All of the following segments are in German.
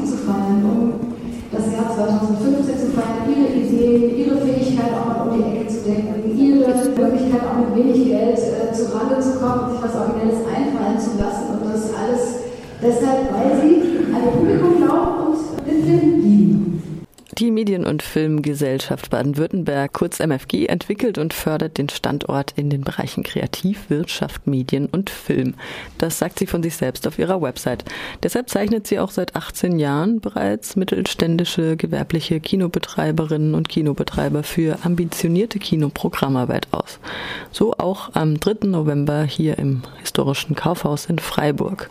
sie zu feiern, um das Jahr 2015 zu feiern, ihre Ideen, ihre Fähigkeit auch mal um die Ecke zu denken, ihre Möglichkeit auch mit wenig Geld äh, zu Rande zu kommen und sich was Originelles einfallen zu lassen und das alles deshalb, weil sie ihr Publikum Die Medien- und Filmgesellschaft Baden-Württemberg, kurz MFG, entwickelt und fördert den Standort in den Bereichen Kreativ, Wirtschaft, Medien und Film. Das sagt sie von sich selbst auf ihrer Website. Deshalb zeichnet sie auch seit 18 Jahren bereits mittelständische gewerbliche Kinobetreiberinnen und Kinobetreiber für ambitionierte Kinoprogrammarbeit aus. So auch am 3. November hier im historischen Kaufhaus in Freiburg.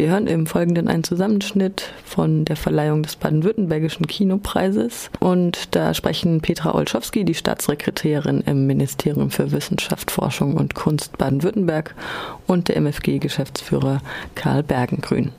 Wir hören im Folgenden einen Zusammenschnitt von der Verleihung des baden-württembergischen Kinopreises. Und da sprechen Petra Olschowski, die Staatssekretärin im Ministerium für Wissenschaft, Forschung und Kunst Baden-Württemberg und der MFG-Geschäftsführer Karl Bergengrün.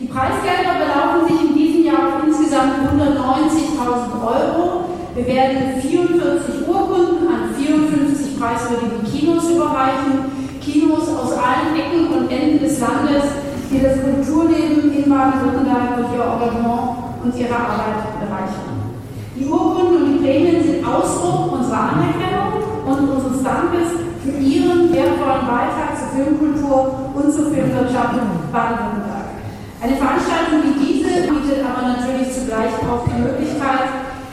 Die Preisgelder belaufen sich in diesem Jahr auf insgesamt 190.000 Euro. Wir werden 44 Urkunden an 54 preiswürdige Kinos überreichen. Kinos aus allen Ecken und Enden des Landes die das Kulturleben in Baden-Württemberg durch ihr Engagement und ihre Arbeit bereichern. Die Urkunden und die Prämien sind Ausdruck unserer Anerkennung und unseres Dankes für ihren wertvollen Beitrag zur Filmkultur und zur Filmwirtschaft in Baden-Württemberg. Eine Veranstaltung wie diese bietet aber natürlich zugleich auch die Möglichkeit,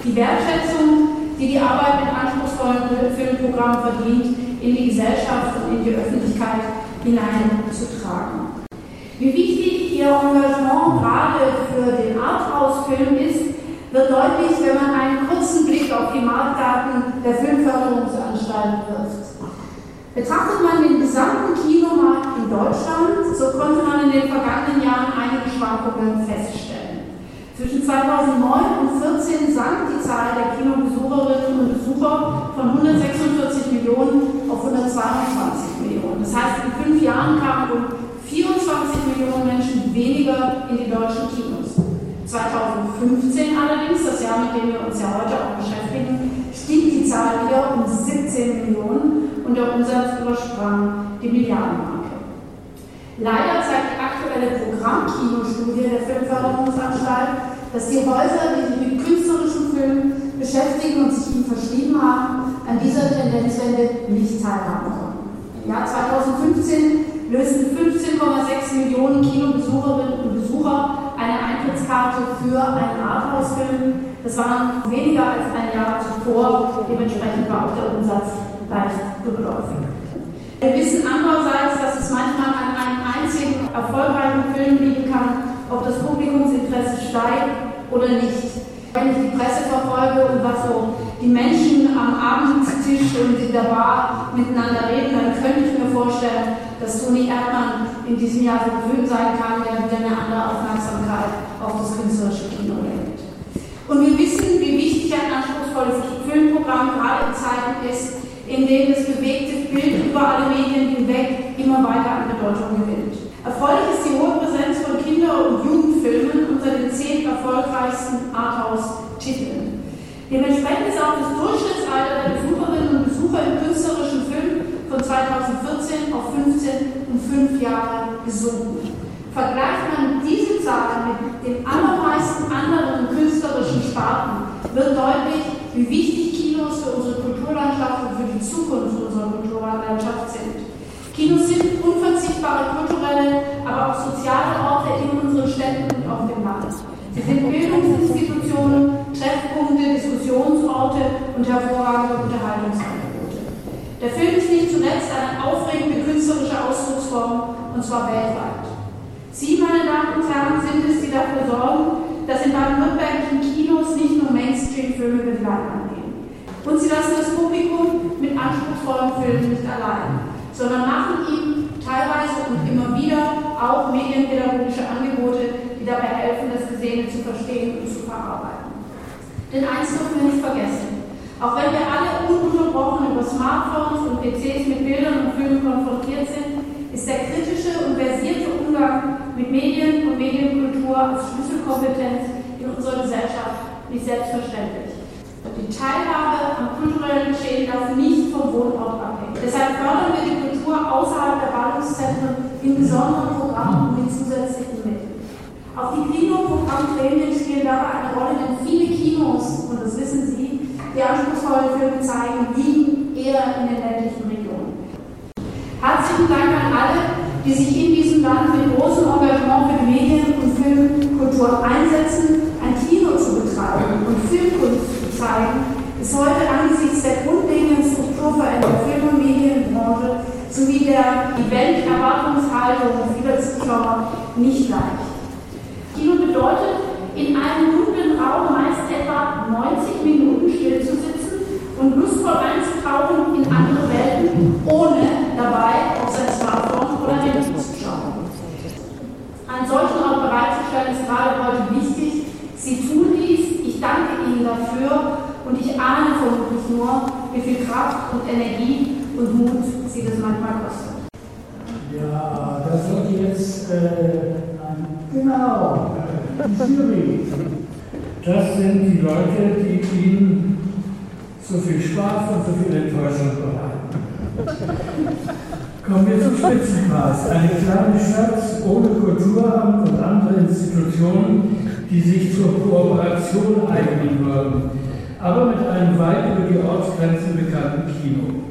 die Wertschätzung, die die Arbeit mit anspruchsvollen Filmprogrammen verdient, in die Gesellschaft und in die Öffentlichkeit hineinzutragen. Wie wichtig ihr Engagement gerade für den Arthouse-Film ist, wird deutlich, wenn man einen kurzen Blick auf die Marktdaten der Filmförderungsanstalt wirft. Betrachtet man den gesamten Kinomarkt in Deutschland, so konnte man in den vergangenen Jahren einige Schwankungen feststellen. Zwischen 2009 und 2014 sank die Zahl der Kinobesucherinnen und Besucher von 146 Millionen auf 122 Millionen. Das heißt, in fünf Jahren kamen rund 24 Millionen Menschen weniger in die deutschen Kinos. 2015 allerdings, das Jahr, mit dem wir uns ja heute auch beschäftigen, stieg die Zahl wieder um 17 Millionen und der Umsatz übersprang die Milliardenmarke. Leider zeigt die aktuelle Programmkinostudie der Filmförderungsanstalt, dass die Häuser, die sich mit künstlerischen Filmen beschäftigen und sich ihm verschrieben haben, an dieser Tendenzwende nicht teilhaben konnten. Im Jahr 2015 lösten 15,6 Millionen Kinobesucherinnen und Besucher eine Eintrittskarte für einen Arthouse-Film. Das waren weniger als ein Jahr zuvor, dementsprechend war auch der Umsatz leicht rückläufig. Wir wissen andererseits, dass es manchmal an einem einzigen erfolgreichen Film liegen kann, ob das Publikumsinteresse steigt oder nicht. Wenn ich die Presse verfolge und was so die Menschen am Abendtisch und in der Bar miteinander reden, dann könnte ich mir vorstellen, dass Toni Erdmann in diesem Jahr so verwöhnt sein kann, der wieder eine andere Aufmerksamkeit auf das künstlerische Kino lenkt. Und wir wissen, wie wichtig ein anspruchsvolles Filmprogramm gerade in Zeiten ist, in denen das bewegte Bild über alle Medien hinweg immer weiter an Bedeutung gewinnt. Erfreulich ist die hohe Präsenz von Kinder- und Jugendfilmen unter den zehn erfolgreichsten Arthouse-Titeln. Dementsprechend ist auch das Durchschnittsalter der Besucherinnen und Besucher im künstlerischen Film von 2014 auf 15 und 5 Jahre gesunken. Vergleicht man diese Zahl mit den allermeisten anderen künstlerischen Sparten, wird deutlich, wie wichtig Kinos für unsere Kulturlandschaft und für die Zukunft unserer Kulturlandschaft sind. Kinos sind unverzichtbare kulturelle, aber auch soziale Orte in unseren Städten und auf dem Land. Sie sind Bildungsinstitutionen, Treffpunkte, Diskussionsorte und hervorragende Unterhaltungsorte. Der Film ist nicht zuletzt eine aufregende künstlerische Ausdrucksform, und zwar weltweit. Sie, meine Damen und Herren, sind es, die dafür sorgen, dass in baden-württembergischen Kinos nicht nur Mainstream-Filme mit Leinwand gehen. Und sie lassen das Publikum mit anspruchsvollen Filmen nicht allein, sondern machen ihm teilweise und immer wieder auch medienpädagogische Angebote, die dabei helfen, das Gesehene zu verstehen und zu verarbeiten. Denn eins dürfen wir nicht vergessen. Auch wenn wir alle ununterbrochen über Smartphones und PCs mit Bildern und Filmen konfrontiert sind, ist der kritische und versierte Umgang mit Medien und Medienkultur als Schlüsselkompetenz in unserer Gesellschaft nicht selbstverständlich. Die Teilhabe am kulturellen Geschehen darf nicht vom Wohnort abhängen. Deshalb fördern wir die Kultur außerhalb der Ballungszentren in besonderen Programmen und mit zusätzlichen Mitteln. Auf die Kinoprogramme wissenschaftlichen Gremien spielen dabei eine Rolle, denn viele Kinos, und das wissen Sie, die anspruchsvolle Filme zeigen, liegen eher in den ländlichen Regionen. Herzlichen Dank an alle, die sich in diesem Land mit großem Engagement für Medien und Filmkultur einsetzen, ein Kino zu betreiben und Filmkunst zu zeigen, ist heute angesichts der grundlegenden Strukturveränderung der Film- und Medienbranche sowie der Event-Erwartungshaltung vieler Zuschauer nicht leicht. Lustvoll einzutauchen in andere Welten, ohne dabei auf sein Smartphone oder Handy zu schauen. Einen solchen Ort bereitzustellen ist gerade heute wichtig. Sie tun dies, ich danke Ihnen dafür und ich ahne vermutlich nur, wie viel Kraft und Energie und Mut Sie das manchmal kostet. Ja, das wird jetzt äh, Genau, die Jury. Das sind die Leute, die Ihnen so viel Spaß und so viel Enttäuschung bereiten. Kommen wir zum Spitzenpreis. Eine kleine Stadt ohne Kulturamt und andere Institutionen, die sich zur Kooperation eignen würden, aber mit einem weit über die Ortsgrenzen bekannten Kino.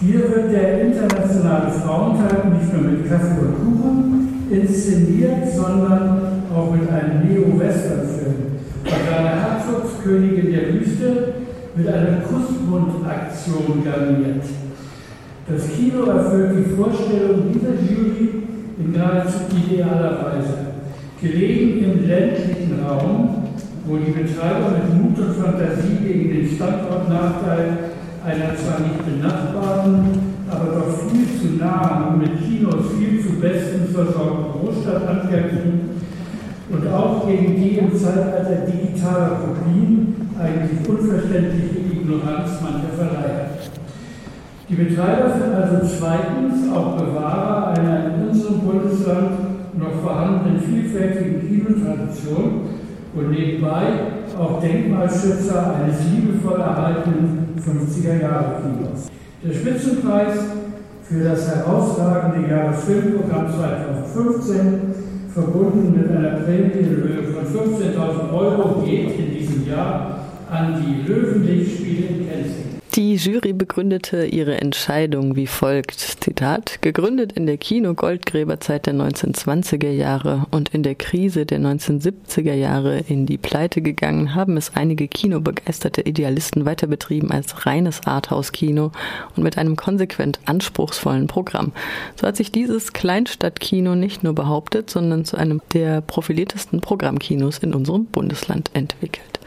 Hier wird der internationale Frauentag nicht nur mit Kaffee und Kuchen, inszeniert, sondern auch mit einem Neo-Western-Film. Organa Herzogs Königin der Wüste mit einer Kussmund-Aktion garniert. Das Kino erfüllt die Vorstellung dieser Jury in geradezu idealer Weise. Gelegen im ländlichen Raum, wo die Betreiber mit Mut und Fantasie gegen den Standortnachteil einer zwar nicht benachbarten, aber doch viel zu nah und mit Kinos viel zu bestens versorgten Großstadt ankämpfen und auch gegen die im Zeitalter digitaler Kopien eigentlich unverständliche Ignoranz mancher Verleiher. Die Betreiber sind also zweitens auch Bewahrer einer in unserem Bundesland noch vorhandenen vielfältigen Kinotradition und nebenbei auch Denkmalschützer eines liebevoll erhaltenen 50er-Jahre-Kinos. Der Spitzenpreis für das herausragende Jahresfilmprogramm 2015, verbunden mit einer Prämienhöhe von 15.000 Euro, geht in diesem Jahr an die Löwenlichtspiele in Kensington. Die Jury begründete ihre Entscheidung wie folgt. Zitat, gegründet in der Kino-Goldgräberzeit der 1920er Jahre und in der Krise der 1970er Jahre in die Pleite gegangen, haben es einige kinobegeisterte Idealisten weiter betrieben als reines Arthouse-Kino und mit einem konsequent anspruchsvollen Programm. So hat sich dieses Kleinstadtkino nicht nur behauptet, sondern zu einem der profiliertesten Programmkinos in unserem Bundesland entwickelt.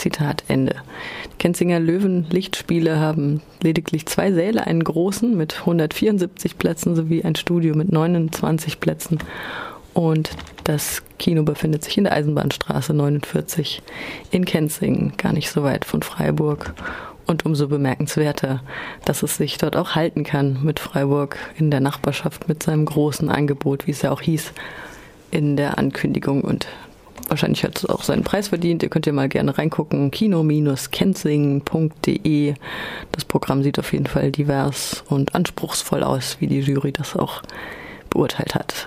Zitat Ende. Die Kenzinger Löwen Lichtspiele haben lediglich zwei Säle, einen großen mit 174 Plätzen sowie ein Studio mit 29 Plätzen. Und das Kino befindet sich in der Eisenbahnstraße 49 in Kenzingen, gar nicht so weit von Freiburg. Und umso bemerkenswerter, dass es sich dort auch halten kann mit Freiburg in der Nachbarschaft mit seinem großen Angebot, wie es ja auch hieß in der Ankündigung und wahrscheinlich hat es auch seinen Preis verdient. Ihr könnt ja mal gerne reingucken. Kino-kensing.de. Das Programm sieht auf jeden Fall divers und anspruchsvoll aus, wie die Jury das auch beurteilt hat.